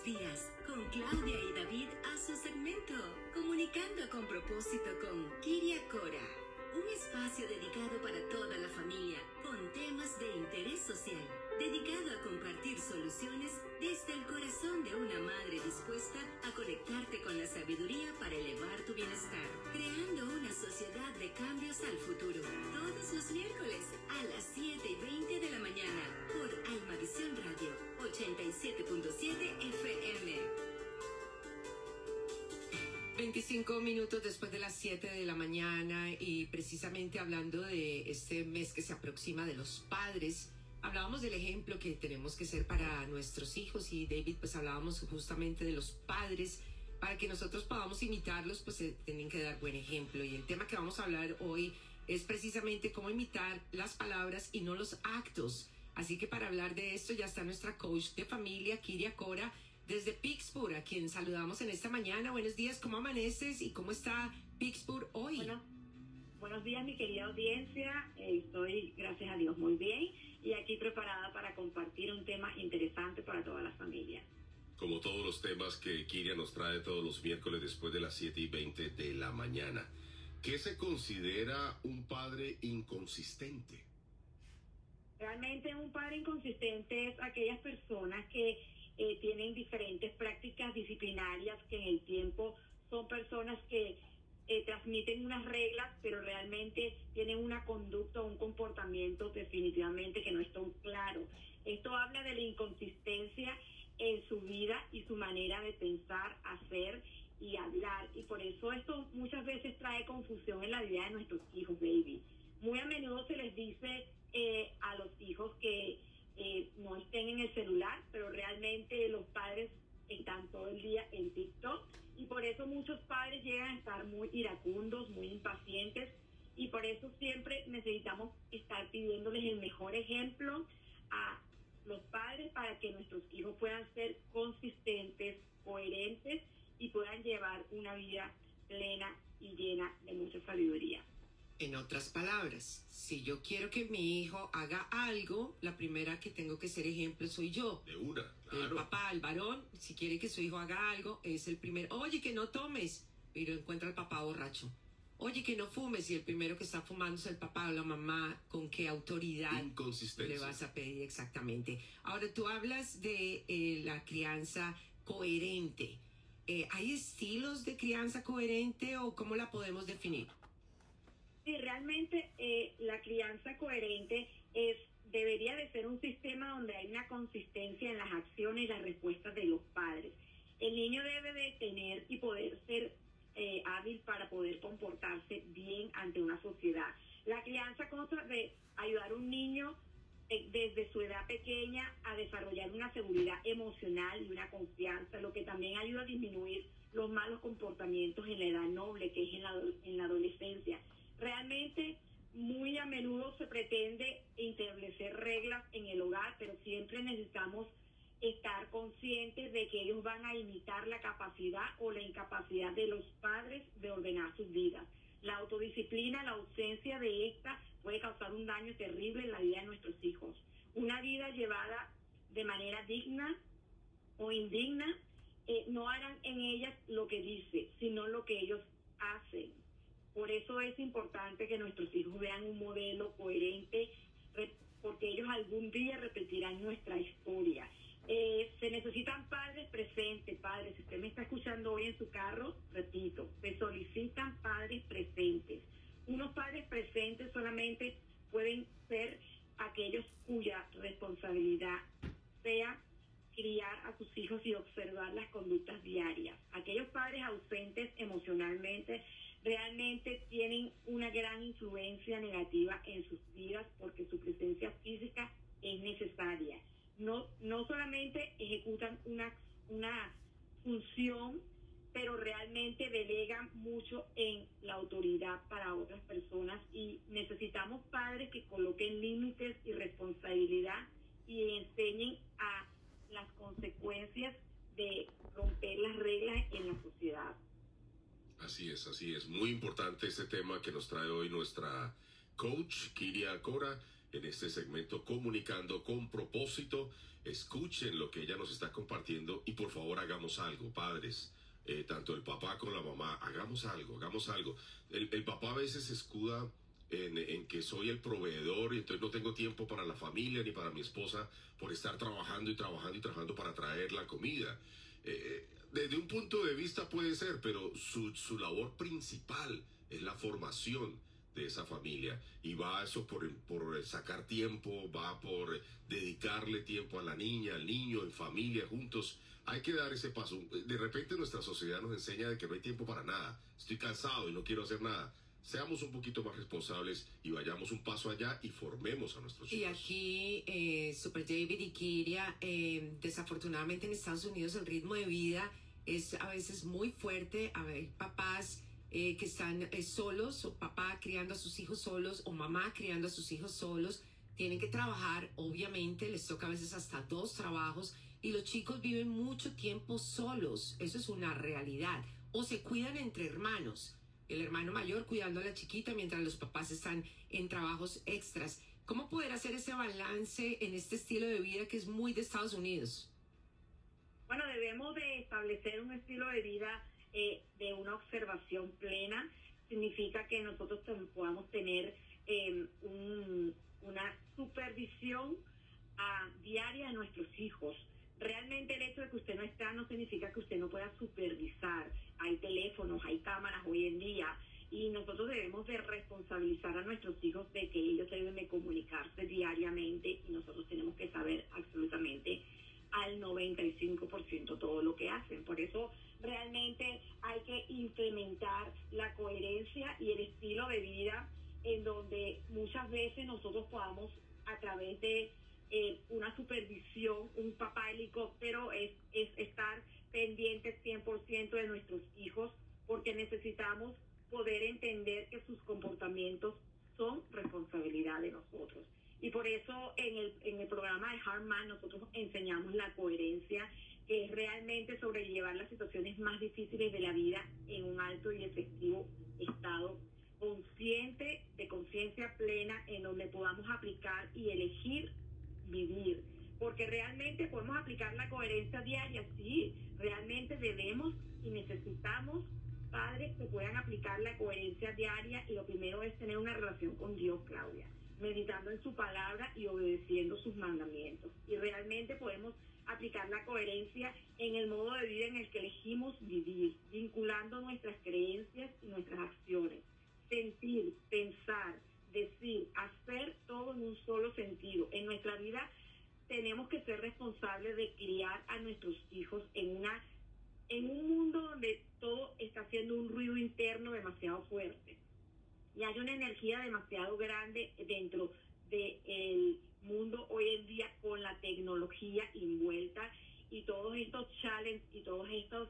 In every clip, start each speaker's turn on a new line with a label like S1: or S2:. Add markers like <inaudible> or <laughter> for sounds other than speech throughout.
S1: días con Claudia y David a su segmento Comunicando con propósito con Kiria Cora. Un espacio dedicado para toda la familia con temas de interés social, dedicado a compartir soluciones desde el corazón de una madre dispuesta a conectarte con la sabiduría para elevar tu bienestar, creando una sociedad de cambios al futuro.
S2: 25 minutos después de las 7 de la mañana y precisamente hablando de este mes que se aproxima de los padres, hablábamos del ejemplo que tenemos que ser para nuestros hijos y David pues hablábamos justamente de los padres. Para que nosotros podamos imitarlos pues se tienen que dar buen ejemplo y el tema que vamos a hablar hoy es precisamente cómo imitar las palabras y no los actos. Así que para hablar de esto ya está nuestra coach de familia, Kiria Cora, desde Pittsburgh, a quien saludamos en esta mañana. Buenos días, ¿cómo amaneces y cómo está Pittsburgh hoy?
S3: Bueno, buenos días, mi querida audiencia. Eh, estoy, gracias a Dios, muy bien y aquí preparada para compartir un tema interesante para toda la familia.
S4: Como todos los temas que Kiria nos trae todos los miércoles después de las 7 y 20 de la mañana. ¿Qué se considera un padre inconsistente?
S3: Realmente un padre inconsistente es aquellas personas que eh, tienen diferentes prácticas disciplinarias que en el tiempo son personas que eh, transmiten unas reglas, pero realmente tienen una conducta o un comportamiento definitivamente que no es tan claro. Esto habla de la inconsistencia en su vida y su manera de pensar, hacer y hablar. Y por eso esto muchas veces trae confusión en la vida de nuestros hijos, baby. Muy a menudo se les dice eh, a los hijos que eh, no estén en el celular, pero realmente los padres están todo el día en TikTok y por eso muchos padres llegan a estar muy iracundos, muy impacientes y por eso siempre necesitamos estar pidiéndoles el mejor ejemplo a los padres para que nuestros hijos puedan ser consistentes, coherentes y puedan llevar una vida plena y llena de mucha sabiduría.
S2: En otras palabras, si yo quiero que mi hijo haga algo, la primera que tengo que ser ejemplo soy yo.
S4: De una,
S2: El papá, el varón, si quiere que su hijo haga algo, es el primero. Oye, que no tomes, pero encuentra al papá borracho. Oye, que no fumes, y el primero que está fumando es el papá o la mamá, ¿con qué autoridad le vas a pedir exactamente? Ahora, tú hablas de eh, la crianza coherente. Eh, ¿Hay estilos de crianza coherente o cómo la podemos definir?
S3: Sí, realmente eh, la crianza coherente es debería de ser un sistema donde hay una consistencia en las acciones y las respuestas de los padres. El niño debe de tener y poder ser eh, hábil para poder comportarse bien ante una sociedad. La crianza consta de ayudar a un niño eh, desde su edad pequeña a desarrollar una seguridad emocional y una confianza, lo que también ayuda a disminuir los malos comportamientos en la edad noble, que es en la, en la adolescencia Realmente muy a menudo se pretende establecer reglas en el hogar, pero siempre necesitamos estar conscientes de que ellos van a imitar la capacidad o la incapacidad de los padres de ordenar sus vidas. La autodisciplina, la ausencia de esta puede causar un daño terrible en la vida de nuestros hijos. Una vida llevada de manera digna o indigna eh, no harán en ellas lo que dice, sino lo que ellos hacen. Por eso es importante que nuestros hijos vean un modelo coherente, porque ellos algún día repetirán nuestra historia. Eh, se necesitan padres presentes, padres. Si usted me está escuchando hoy en su carro, repito, se solicitan padres presentes. Unos padres presentes solamente pueden ser aquellos cuya responsabilidad sea criar a sus hijos y observar las conductas diarias. Aquellos padres ausentes emocionalmente realmente tienen una gran influencia negativa en sus vidas porque su presencia física es necesaria. No, no solamente ejecutan una, una función, pero realmente delegan mucho en la autoridad para otras personas y necesitamos padres que coloquen límites y responsabilidad y enseñen a las consecuencias de romper las reglas en la sociedad.
S4: Así es, así es. Muy importante este tema que nos trae hoy nuestra coach, Kiria Cora, en este segmento Comunicando con propósito. Escuchen lo que ella nos está compartiendo y por favor hagamos algo, padres. Eh, tanto el papá como la mamá, hagamos algo, hagamos algo. El, el papá a veces escuda en, que soy el proveedor y entonces no tengo tiempo para la familia ni para mi esposa por estar trabajando y trabajando y trabajando para traer la comida. Eh, desde un punto de vista puede ser, pero su, su labor principal es la formación de esa familia y va eso por, por sacar tiempo, va por dedicarle tiempo a la niña, al niño, en familia, juntos. Hay que dar ese paso. De repente nuestra sociedad nos enseña de que no hay tiempo para nada. Estoy cansado y no quiero hacer nada seamos un poquito más responsables y vayamos un paso allá y formemos a nuestros hijos.
S2: Y aquí, eh, Super David y Kiria, eh, desafortunadamente en Estados Unidos el ritmo de vida es a veces muy fuerte. Hay papás eh, que están eh, solos, o papá criando a sus hijos solos, o mamá criando a sus hijos solos. Tienen que trabajar, obviamente, les toca a veces hasta dos trabajos. Y los chicos viven mucho tiempo solos. Eso es una realidad. O se cuidan entre hermanos el hermano mayor cuidando a la chiquita mientras los papás están en trabajos extras. ¿Cómo poder hacer ese balance en este estilo de vida que es muy de Estados Unidos?
S3: Bueno, debemos de establecer un estilo de vida eh, de una observación plena. Significa que nosotros podamos tener eh, un, una supervisión a, diaria de nuestros hijos realmente el hecho de que usted no está no significa que usted no pueda supervisar. Hay teléfonos, hay cámaras hoy en día y nosotros debemos de responsabilizar a nuestros hijos de que ellos deben de comunicarse diariamente y nosotros tenemos que saber absolutamente al 95% todo lo que hacen. Por eso realmente hay que implementar la coherencia y el estilo de vida en donde muchas veces nosotros podamos a través de eh, una supervisión, un papá helicóptero es, es estar pendientes 100% de nuestros hijos porque necesitamos poder entender que sus comportamientos son responsabilidad de nosotros. Y por eso en el, en el programa de Harman nosotros enseñamos la coherencia, que es realmente sobrellevar las situaciones más difíciles de la vida en un alto y efectivo estado consciente, de conciencia plena, en donde podamos aplicar y elegir vivir. Porque realmente podemos aplicar la coherencia diaria, sí, realmente debemos y necesitamos padres que puedan aplicar la coherencia diaria y lo primero es tener una relación con Dios, Claudia, meditando en su palabra y obedeciendo sus mandamientos. Y realmente podemos aplicar la coherencia en el modo de vida en el que elegimos vivir, vinculando nuestras creencias y nuestras acciones, sentir, pensar, decir, hacer todo en un solo sentido. En nuestra vida tenemos que ser responsables de criar a nuestros hijos en una en un mundo donde todo está haciendo un ruido interno demasiado fuerte y hay una energía demasiado grande dentro del mundo hoy en día con la tecnología envuelta y todos estos challenges y todos estos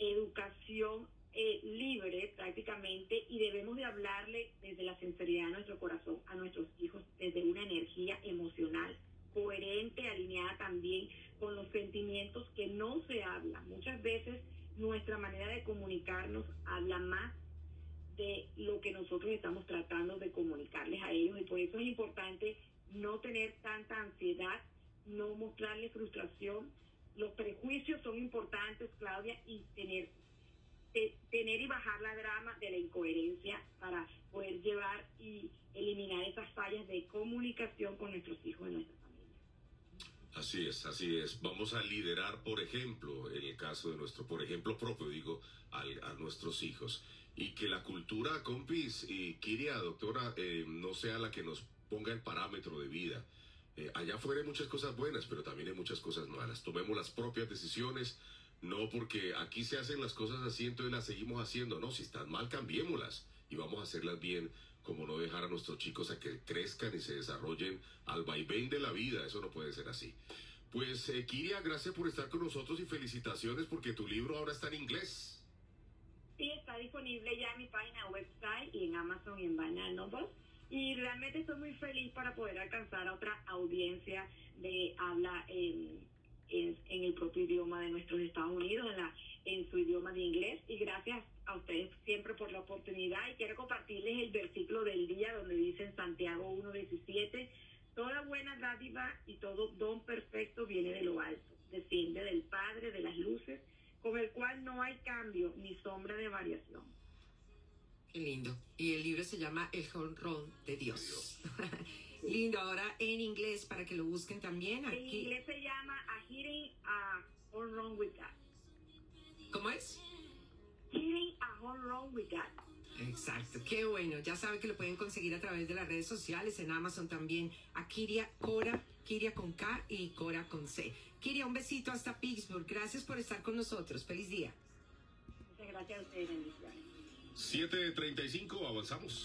S3: educación eh, libre prácticamente y debemos de hablarle desde la sinceridad de nuestro corazón a nuestros hijos desde una energía emocional coherente, alineada también con los sentimientos que no se habla. Muchas veces nuestra manera de comunicarnos habla más de lo que nosotros estamos tratando de comunicarles a ellos y por eso es importante no tener tanta ansiedad, no mostrarles frustración. Los prejuicios son importantes, Claudia, y tener tener y bajar la drama de la incoherencia para poder llevar y eliminar esas fallas de comunicación con nuestros hijos y nuestra familia.
S4: Así es, así es. Vamos a liderar, por ejemplo, en el caso de nuestro, por ejemplo propio, digo, a nuestros hijos. Y que la cultura, compis y Kiria, doctora, eh, no sea la que nos ponga el parámetro de vida. Eh, allá afuera hay muchas cosas buenas, pero también hay muchas cosas malas. Tomemos las propias decisiones, no porque aquí se hacen las cosas así, entonces las seguimos haciendo. No, si están mal, cambiémoslas y vamos a hacerlas bien, como no dejar a nuestros chicos a que crezcan y se desarrollen al vaivén de la vida. Eso no puede ser así. Pues, eh, Kiria, gracias por estar con nosotros y felicitaciones porque tu libro ahora está en inglés.
S3: Sí, está disponible ya en mi página website y en Amazon y en Nobles. Y realmente estoy muy feliz para poder alcanzar a otra audiencia de habla en en, el propio idioma de nuestros Estados Unidos, en, la, en su idioma de inglés. Y gracias a ustedes siempre por la oportunidad. Y quiero compartirles el versículo del día donde dice en Santiago 1.17, toda buena dádiva y todo don perfecto viene de lo alto, desciende del Padre de las luces, con el cual no hay cambio ni sombra de variación.
S2: Qué lindo. Y el libro se llama El jonrón de Dios. <laughs> lindo. Ahora en inglés para que lo busquen también.
S3: En
S2: Aquí.
S3: inglés se llama A Hitting a Home Run with God.
S2: ¿Cómo es?
S3: Hitting a Home Run with God.
S2: Exacto, qué bueno. Ya saben que lo pueden conseguir a través de las redes sociales, en Amazon también. A Kiria Cora, Kiria con K y Cora con C. Kiria, un besito hasta Pittsburgh. Gracias por estar con nosotros. Feliz día.
S3: Muchas gracias a ustedes, bendiciones.
S4: 7.35, avanzamos.